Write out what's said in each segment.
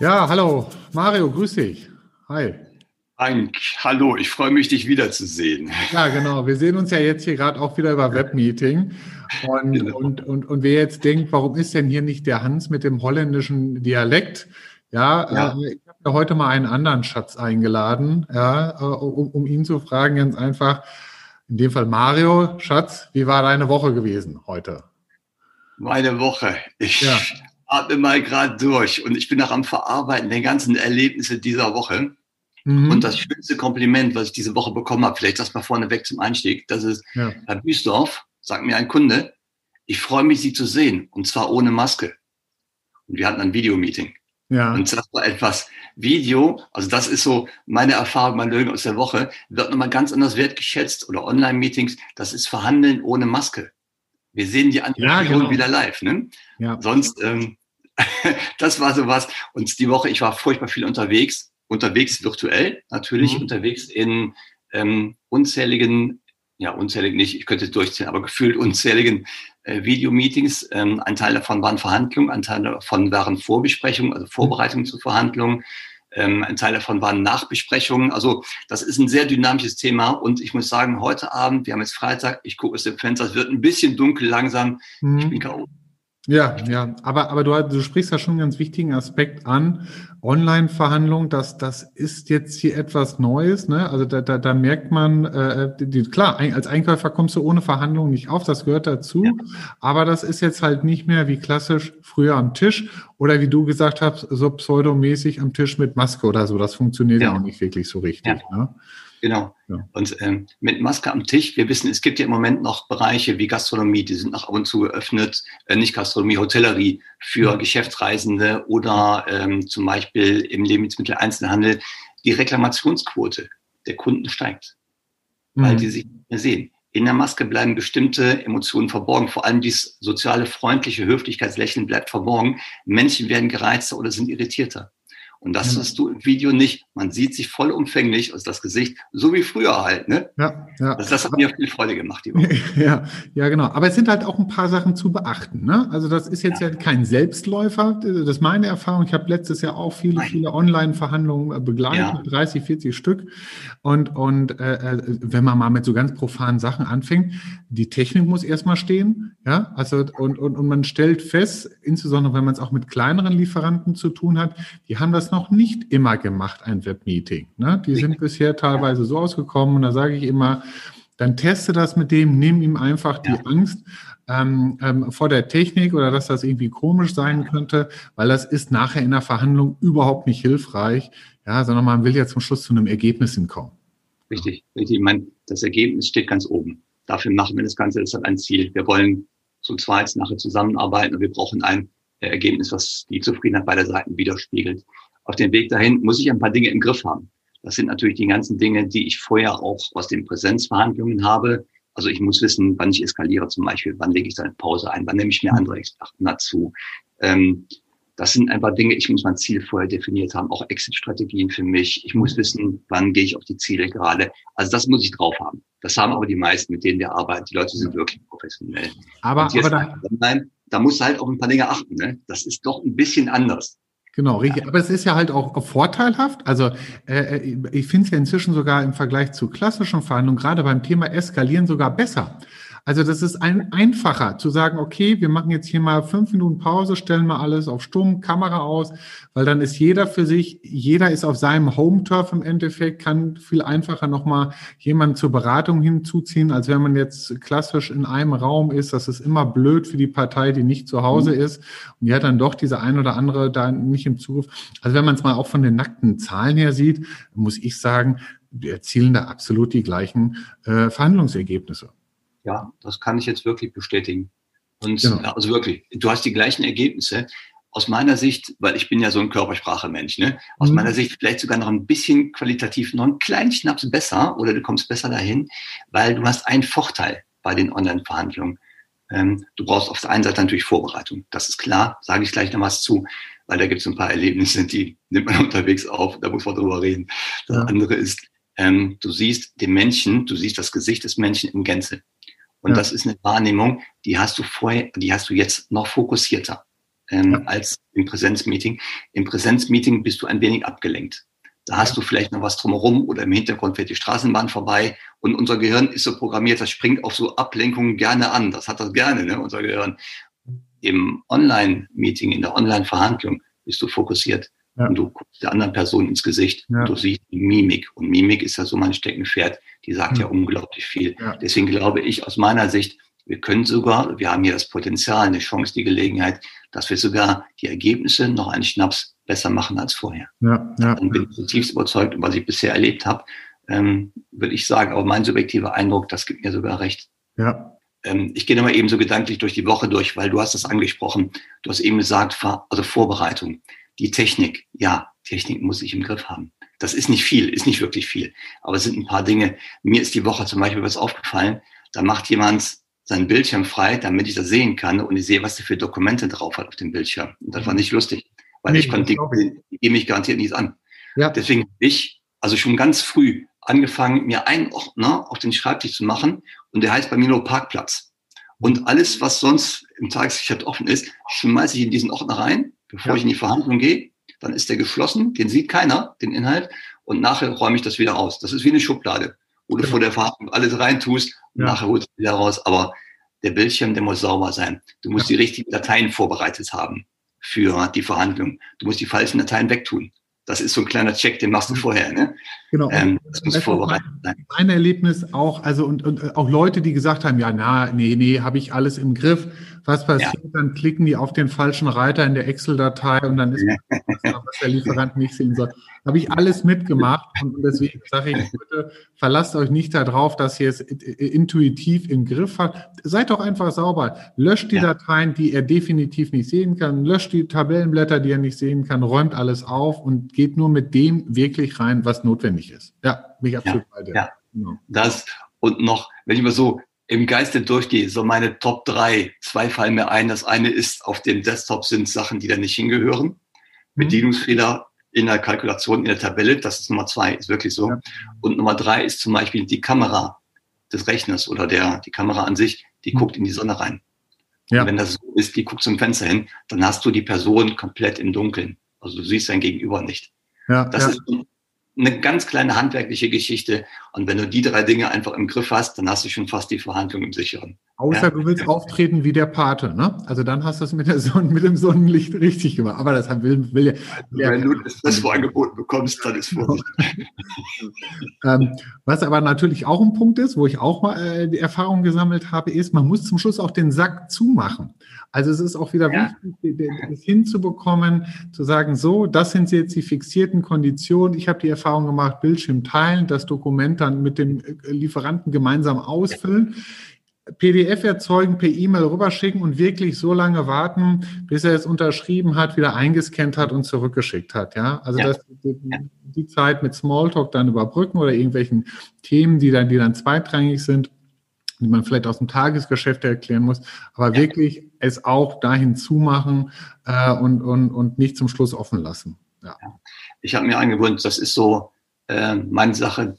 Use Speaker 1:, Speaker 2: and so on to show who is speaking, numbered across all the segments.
Speaker 1: Ja, hallo, Mario, grüß dich. Hi.
Speaker 2: Frank, hallo, ich freue mich, dich wiederzusehen.
Speaker 1: Ja, genau. Wir sehen uns ja jetzt hier gerade auch wieder über Webmeeting. Und, genau. und, und, und wer jetzt denkt, warum ist denn hier nicht der Hans mit dem holländischen Dialekt? Ja, ja. Äh, ich habe mir heute mal einen anderen Schatz eingeladen, ja, äh, um, um ihn zu fragen, ganz einfach. In dem Fall Mario, Schatz, wie war deine Woche gewesen heute?
Speaker 2: Meine Woche. Ich ja. atme mal gerade durch und ich bin noch am Verarbeiten der ganzen Erlebnisse dieser Woche. Mhm. Und das schönste Kompliment, was ich diese Woche bekommen habe, vielleicht das mal vorneweg zum Einstieg, das ist, ja. Herr Büsdorf, sagt mir ein Kunde, ich freue mich, Sie zu sehen, und zwar ohne Maske. Und wir hatten ein Videomeeting. Ja. Und das war etwas Video, also das ist so meine Erfahrung, mein Löwen aus der Woche, wird nochmal ganz anders wertgeschätzt oder Online-Meetings, das ist Verhandeln ohne Maske. Wir sehen die andere ja, genau. wieder live. Ne? Ja. Sonst, ähm, das war sowas. Und die Woche, ich war furchtbar viel unterwegs, unterwegs virtuell, natürlich mhm. unterwegs in ähm, unzähligen, ja, unzählig nicht, ich könnte es durchzählen, aber gefühlt unzähligen äh, Videomeetings. Ähm, ein Teil davon waren Verhandlungen, ein Teil davon waren Vorbesprechungen, also Vorbereitungen zu Verhandlungen. Ähm, ein Teil davon waren Nachbesprechungen. Also das ist ein sehr dynamisches Thema. Und ich muss sagen, heute Abend, wir haben jetzt Freitag, ich gucke aus dem Fenster, es wird ein bisschen dunkel langsam. Mhm. Ich bin K.O.
Speaker 1: Ja, ja, aber, aber du, du sprichst ja schon einen ganz wichtigen Aspekt an. Online-Verhandlung, das, das ist jetzt hier etwas Neues. Ne? Also da, da, da merkt man, äh, die, klar, als Einkäufer kommst du ohne Verhandlung nicht auf, das gehört dazu. Ja. Aber das ist jetzt halt nicht mehr wie klassisch früher am Tisch oder wie du gesagt hast, so pseudomäßig am Tisch mit Maske oder so. Das funktioniert ja, ja auch nicht wirklich so richtig. Ja. Ne?
Speaker 2: Genau. Ja. Und ähm, mit Maske am Tisch, wir wissen, es gibt ja im Moment noch Bereiche wie Gastronomie, die sind noch ab und zu geöffnet, äh, nicht Gastronomie, Hotellerie für ja. Geschäftsreisende oder ähm, zum Beispiel im Lebensmitteleinzelhandel. Die Reklamationsquote der Kunden steigt, mhm. weil die sich nicht mehr sehen. In der Maske bleiben bestimmte Emotionen verborgen. Vor allem dieses soziale, freundliche Höflichkeitslächeln bleibt verborgen. Menschen werden gereizter oder sind irritierter. Und das hast du im Video nicht. Man sieht sich vollumfänglich aus das Gesicht, so wie früher halt. Ne? Ja, ja. Das, das hat mir viel Freude gemacht. Die Woche.
Speaker 1: ja, ja, genau. Aber es sind halt auch ein paar Sachen zu beachten. Ne? Also das ist jetzt ja, ja kein Selbstläufer. Das ist meine Erfahrung. Ich habe letztes Jahr auch viele, Nein. viele Online-Verhandlungen äh, begleitet, ja. 30, 40 Stück. Und, und äh, äh, wenn man mal mit so ganz profanen Sachen anfängt, die Technik muss erstmal stehen. Ja, also und, und, und man stellt fest, insbesondere wenn man es auch mit kleineren Lieferanten zu tun hat, die haben das noch nicht immer gemacht, ein Webmeeting. Ne? Die sind bisher teilweise so ausgekommen und da sage ich immer, dann teste das mit dem, nimm ihm einfach die ja. Angst ähm, ähm, vor der Technik oder dass das irgendwie komisch sein könnte, weil das ist nachher in der Verhandlung überhaupt nicht hilfreich, ja, sondern man will ja zum Schluss zu einem Ergebnis hinkommen.
Speaker 2: Richtig, richtig. Ich meine, das Ergebnis steht ganz oben. Dafür machen wir das Ganze, das hat ein Ziel. Wir wollen zu zweit nachher zusammenarbeiten und wir brauchen ein Ergebnis, was die Zufriedenheit beider Seiten widerspiegelt auf dem Weg dahin muss ich ein paar Dinge im Griff haben. Das sind natürlich die ganzen Dinge, die ich vorher auch aus den Präsenzverhandlungen habe. Also ich muss wissen, wann ich eskaliere zum Beispiel, wann lege ich da eine Pause ein, wann nehme ich mir andere Experten dazu. Ähm, das sind einfach Dinge, ich muss mein Ziel vorher definiert haben, auch Exit-Strategien für mich. Ich muss wissen, wann gehe ich auf die Ziele gerade. Also das muss ich drauf haben. Das haben aber die meisten, mit denen wir arbeiten. Die Leute sind wirklich professionell.
Speaker 1: Aber, aber da,
Speaker 2: online, da muss halt auf ein paar Dinge achten. Ne? Das ist doch ein bisschen anders.
Speaker 1: Genau, richtig. Aber es ist ja halt auch vorteilhaft. Also äh, äh ich finde es ja inzwischen sogar im Vergleich zu klassischen Verhandlungen, gerade beim Thema Eskalieren, sogar besser. Also das ist ein, einfacher zu sagen, okay, wir machen jetzt hier mal fünf Minuten Pause, stellen mal alles auf Stumm, Kamera aus, weil dann ist jeder für sich, jeder ist auf seinem Home-Turf im Endeffekt, kann viel einfacher nochmal jemanden zur Beratung hinzuziehen, als wenn man jetzt klassisch in einem Raum ist. Das ist immer blöd für die Partei, die nicht zu Hause mhm. ist. Und die hat dann doch diese ein oder andere da nicht im Zugriff. Also wenn man es mal auch von den nackten Zahlen her sieht, muss ich sagen, wir erzielen da absolut die gleichen äh, Verhandlungsergebnisse.
Speaker 2: Ja, das kann ich jetzt wirklich bestätigen. Und genau. also wirklich, du hast die gleichen Ergebnisse. Aus meiner Sicht, weil ich bin ja so ein Körpersprache-Mensch, ne? aus mhm. meiner Sicht vielleicht sogar noch ein bisschen qualitativ noch einen kleinen Schnaps besser oder du kommst besser dahin, weil du hast einen Vorteil bei den Online-Verhandlungen. Ähm, du brauchst auf der einen Seite natürlich Vorbereitung. Das ist klar, sage ich gleich noch was zu, weil da gibt es ein paar Erlebnisse, die nimmt man unterwegs auf, da muss man drüber reden. Das andere ist, ähm, du siehst den Menschen, du siehst das Gesicht des Menschen in Gänze. Und ja. das ist eine Wahrnehmung, die hast du vorher, die hast du jetzt noch fokussierter ähm, ja. als im Präsenzmeeting. Im Präsenzmeeting bist du ein wenig abgelenkt. Da hast du vielleicht noch was drumherum oder im Hintergrund fährt die Straßenbahn vorbei und unser Gehirn ist so programmiert, das springt auf so Ablenkungen gerne an. Das hat das gerne, ne, unser Gehirn. Im Online-Meeting, in der Online-Verhandlung bist du fokussiert. Ja. Und du guckst der anderen Person ins Gesicht ja. und du siehst die Mimik. Und Mimik ist ja so mein Steckenpferd, die sagt ja, ja unglaublich viel. Deswegen glaube ich aus meiner Sicht, wir können sogar, wir haben hier das Potenzial, eine Chance, die Gelegenheit, dass wir sogar die Ergebnisse noch einen Schnaps besser machen als vorher. Ja, ja. Und bin zutiefst überzeugt, was ich bisher erlebt habe, ähm, würde ich sagen, aber mein subjektiver Eindruck, das gibt mir sogar recht. Ja. Ähm, ich gehe nochmal eben so gedanklich durch die Woche durch, weil du hast das angesprochen. Du hast eben gesagt, also Vorbereitung. Die Technik, ja, Technik muss ich im Griff haben. Das ist nicht viel, ist nicht wirklich viel. Aber es sind ein paar Dinge. Mir ist die Woche zum Beispiel was aufgefallen. Da macht jemand seinen Bildschirm frei, damit ich das sehen kann und ich sehe, was der für Dokumente drauf hat auf dem Bildschirm. Und das war nicht lustig, weil nee, ich konnte, die, die geben mich garantiert nichts an. Ja. Deswegen ich, also schon ganz früh angefangen, mir einen Ordner auf den Schreibtisch zu machen und der heißt bei mir nur Parkplatz. Und alles, was sonst im Tagesgeschäft offen ist, schmeiße ich in diesen Ordner rein, bevor ja. ich in die Verhandlung gehe. Dann ist der geschlossen, den sieht keiner, den Inhalt. Und nachher räume ich das wieder aus. Das ist wie eine Schublade wo du genau. vor der Verhandlung alles reintust und ja. nachher holst du wieder raus. Aber der Bildschirm, der muss sauber sein. Du musst ja. die richtigen Dateien vorbereitet haben für die Verhandlung. Du musst die falschen Dateien wegtun. Das ist so ein kleiner Check, den machst du vorher. Ne?
Speaker 1: Genau. Ähm, das muss vorbereitet sein. Mein Erlebnis auch, also und, und auch Leute, die gesagt haben, ja, na, nee, nee, habe ich alles im Griff. Was passiert? Ja. Dann klicken die auf den falschen Reiter in der Excel-Datei und dann ist was der Lieferant nicht sehen soll. Habe ich alles mitgemacht und deswegen sage ich, bitte verlasst euch nicht darauf, dass ihr es intuitiv im Griff habt. Seid doch einfach sauber. Löscht die ja. Dateien, die er definitiv nicht sehen kann. Löscht die Tabellenblätter, die er nicht sehen kann. Räumt alles auf und geht nur mit dem wirklich rein, was notwendig ist. Ja, mich absolut ja, bei dir. Ja.
Speaker 2: Genau. Das und noch, wenn ich mal so im Geiste durchgehe, so meine Top drei, zwei fallen mir ein. Das eine ist, auf dem Desktop sind Sachen, die da nicht hingehören. Mhm. Bedienungsfehler in der Kalkulation, in der Tabelle, das ist Nummer zwei, ist wirklich so. Ja. Und Nummer drei ist zum Beispiel die Kamera des Rechners oder der, die Kamera an sich, die mhm. guckt in die Sonne rein. Ja. Wenn das so ist, die guckt zum Fenster hin, dann hast du die Person komplett im Dunkeln. Also du siehst dein Gegenüber nicht. Ja, das ja. ist eine ganz kleine handwerkliche Geschichte. Und wenn du die drei Dinge einfach im Griff hast, dann hast du schon fast die Verhandlung im Sicheren.
Speaker 1: Außer ja. du willst auftreten wie der Pate, ne? Also dann hast du es mit, der Sonne, mit dem Sonnenlicht richtig gemacht. Aber das will, will
Speaker 2: ja. Wenn du das, das Angebot bekommst, dann ist Vorsicht.
Speaker 1: ähm, was aber natürlich auch ein Punkt ist, wo ich auch mal äh, die Erfahrung gesammelt habe, ist, man muss zum Schluss auch den Sack zumachen. Also es ist auch wieder ja. wichtig, das hinzubekommen, zu sagen, so, das sind jetzt die fixierten Konditionen. Ich habe die Erfahrung gemacht, Bildschirm teilen, das Dokument dann mit dem Lieferanten gemeinsam ausfüllen. PDF erzeugen, per E-Mail rüberschicken und wirklich so lange warten, bis er es unterschrieben hat, wieder eingescannt hat und zurückgeschickt hat. Ja, also ja. Das, die, die, Zeit mit Smalltalk dann überbrücken oder irgendwelchen Themen, die dann, die dann zweitrangig sind die man vielleicht aus dem Tagesgeschäft erklären muss, aber ja. wirklich es auch dahin zumachen äh, und, und, und nicht zum Schluss offen lassen. Ja.
Speaker 2: Ich habe mir angewöhnt, das ist so äh, meine Sache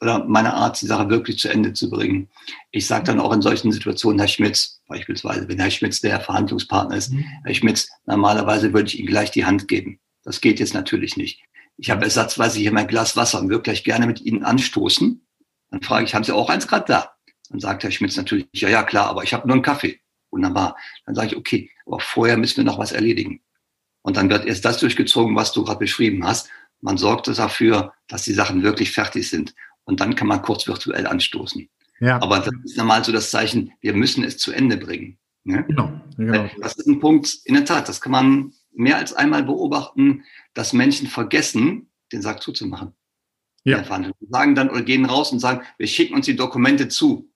Speaker 2: oder meine Art, die Sache wirklich zu Ende zu bringen. Ich sage dann auch in solchen Situationen, Herr Schmitz, beispielsweise, wenn Herr Schmitz der Verhandlungspartner ist, mhm. Herr Schmitz, normalerweise würde ich Ihnen gleich die Hand geben. Das geht jetzt natürlich nicht. Ich habe ersatzweise hier mein Glas Wasser und würde gleich gerne mit Ihnen anstoßen. Dann frage ich, haben Sie auch eins gerade da? Dann sagt Herr Schmitz natürlich, ja, ja, klar, aber ich habe nur einen Kaffee. Wunderbar. Dann sage ich, okay, aber vorher müssen wir noch was erledigen. Und dann wird erst das durchgezogen, was du gerade beschrieben hast. Man sorgt dafür, dass die Sachen wirklich fertig sind. Und dann kann man kurz virtuell anstoßen. Ja. Aber das ist normal so das Zeichen, wir müssen es zu Ende bringen. Ne? Genau, genau. Das ist ein Punkt, in der Tat, das kann man mehr als einmal beobachten, dass Menschen vergessen, den Sack zuzumachen ja. Sagen dann oder gehen raus und sagen, wir schicken uns die Dokumente zu.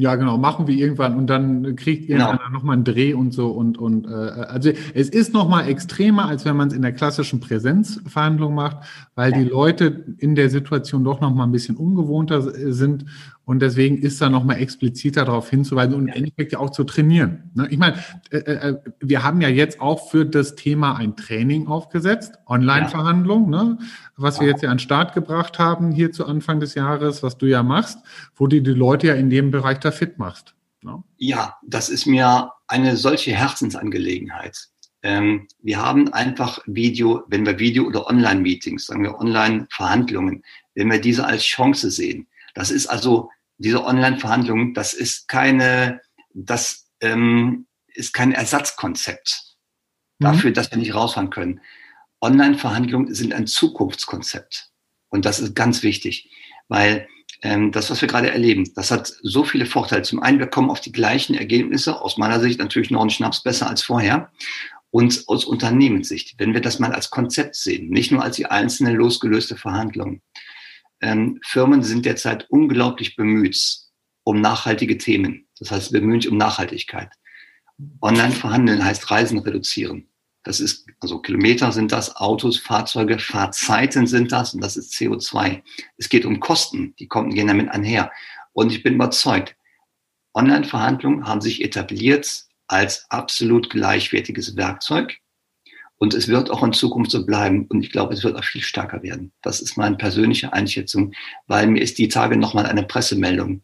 Speaker 1: Ja, genau, machen wir irgendwann und dann kriegt ihr genau. nochmal einen Dreh und so und und äh, also es ist nochmal extremer, als wenn man es in der klassischen Präsenzverhandlung macht, weil ja. die Leute in der Situation doch nochmal ein bisschen ungewohnter sind Und deswegen ist da nochmal expliziter darauf hinzuweisen und im Endeffekt ja auch zu trainieren. Ne? Ich meine, äh, äh, wir haben ja jetzt auch für das Thema ein Training aufgesetzt, Online-Verhandlung, ne? was wir jetzt ja an den Start gebracht haben hier zu Anfang des Jahres, was du ja machst, wo du die Leute ja in dem Bereich da fit machst.
Speaker 2: Ne? Ja, das ist mir eine solche Herzensangelegenheit. Ähm, wir haben einfach Video, wenn wir Video- oder Online-Meetings, sagen wir Online-Verhandlungen, wenn wir diese als Chance sehen. Das ist also, diese Online-Verhandlungen, das ist keine, das ähm, ist kein Ersatzkonzept mhm. dafür, dass wir nicht rausfahren können. Online-Verhandlungen sind ein Zukunftskonzept. Und das ist ganz wichtig, weil ähm, das, was wir gerade erleben, das hat so viele Vorteile. Zum einen, wir kommen auf die gleichen Ergebnisse, aus meiner Sicht natürlich noch ein Schnaps besser als vorher und aus Unternehmenssicht, wenn wir das mal als Konzept sehen, nicht nur als die einzelne losgelöste Verhandlung. Ähm, Firmen sind derzeit unglaublich bemüht um nachhaltige Themen. Das heißt, bemühen sich um Nachhaltigkeit. Online verhandeln heißt Reisen reduzieren. Das ist, also Kilometer sind das, Autos, Fahrzeuge, Fahrzeiten sind das und das ist CO2. Es geht um Kosten, die kommen, gehen damit einher. Und ich bin überzeugt, Online-Verhandlungen haben sich etabliert als absolut gleichwertiges Werkzeug. Und es wird auch in Zukunft so bleiben. Und ich glaube, es wird auch viel stärker werden. Das ist meine persönliche Einschätzung, weil mir ist die Tage nochmal eine Pressemeldung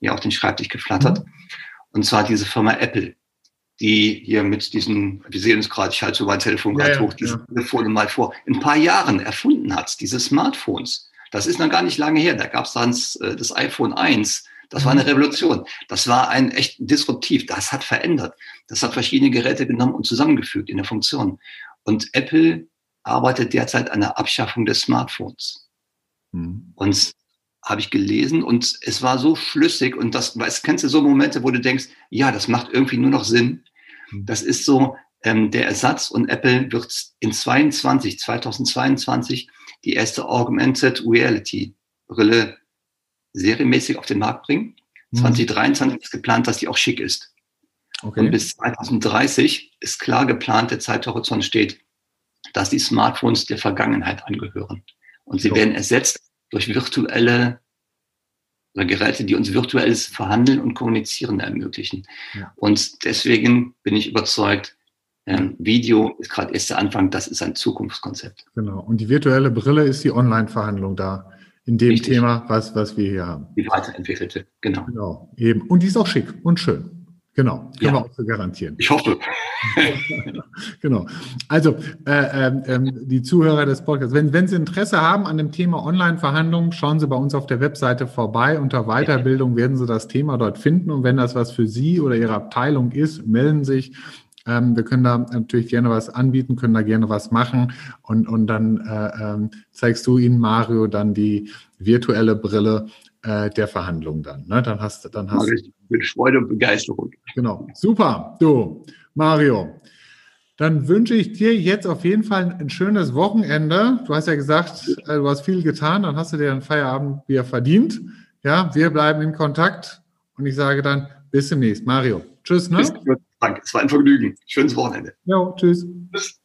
Speaker 2: hier auf den Schreibtisch geflattert. Mhm. Und zwar diese Firma Apple, die hier mit diesen, wir sehen uns gerade, ich halte so mein Telefon gerade ja, hoch, diese ja. Telefone mal vor, in ein paar Jahren erfunden hat, diese Smartphones. Das ist noch gar nicht lange her. Da gab es dann äh, das iPhone 1 das war eine mhm. Revolution. Das war ein echt disruptiv. Das hat verändert. Das hat verschiedene Geräte genommen und zusammengefügt in der Funktion. Und Apple arbeitet derzeit an der Abschaffung des Smartphones. Mhm. Und habe ich gelesen und es war so schlüssig und das, weißt, kennst du so Momente, wo du denkst, ja, das macht irgendwie nur noch Sinn. Mhm. Das ist so ähm, der Ersatz und Apple wird in 22, 2022 die erste Augmented Reality Brille serienmäßig auf den Markt bringen. Mhm. 2023 ist geplant, dass die auch schick ist. Okay. Und bis 2030 ist klar geplant, der Zeithorizont steht, dass die Smartphones der Vergangenheit angehören. Und sie so. werden ersetzt durch virtuelle oder Geräte, die uns virtuelles Verhandeln und Kommunizieren ermöglichen. Ja. Und deswegen bin ich überzeugt, ähm, Video ist gerade erst der Anfang, das ist ein Zukunftskonzept.
Speaker 1: Genau. Und die virtuelle Brille ist die Online-Verhandlung da in dem Richtig. Thema, was, was wir hier haben.
Speaker 2: Die weiterentwickelte, genau. Genau,
Speaker 1: eben. Und die ist auch schick und schön. Genau, können ja. wir auch so garantieren.
Speaker 2: Ich hoffe.
Speaker 1: genau. Also, äh, äh, die Zuhörer des Podcasts, wenn, wenn Sie Interesse haben an dem Thema Online-Verhandlungen, schauen Sie bei uns auf der Webseite vorbei. Unter Weiterbildung werden Sie das Thema dort finden. Und wenn das was für Sie oder Ihre Abteilung ist, melden Sie sich. Ähm, wir können da natürlich gerne was anbieten, können da gerne was machen und, und dann äh, ähm, zeigst du ihnen, Mario, dann die virtuelle Brille äh, der Verhandlung dann. Ne? Dann hast du, dann hast.
Speaker 2: Mit Freude und Begeisterung.
Speaker 1: Genau. Super. Du, Mario. Dann wünsche ich dir jetzt auf jeden Fall ein schönes Wochenende. Du hast ja gesagt, äh, du hast viel getan, dann hast du dir einen Feierabend wieder verdient. Ja, wir bleiben in Kontakt und ich sage dann bis demnächst. Mario. Tschüss, ne? Bis,
Speaker 2: Danke, es war ein Vergnügen. Schönes Wochenende.
Speaker 1: Ja, tschüss. Tschüss.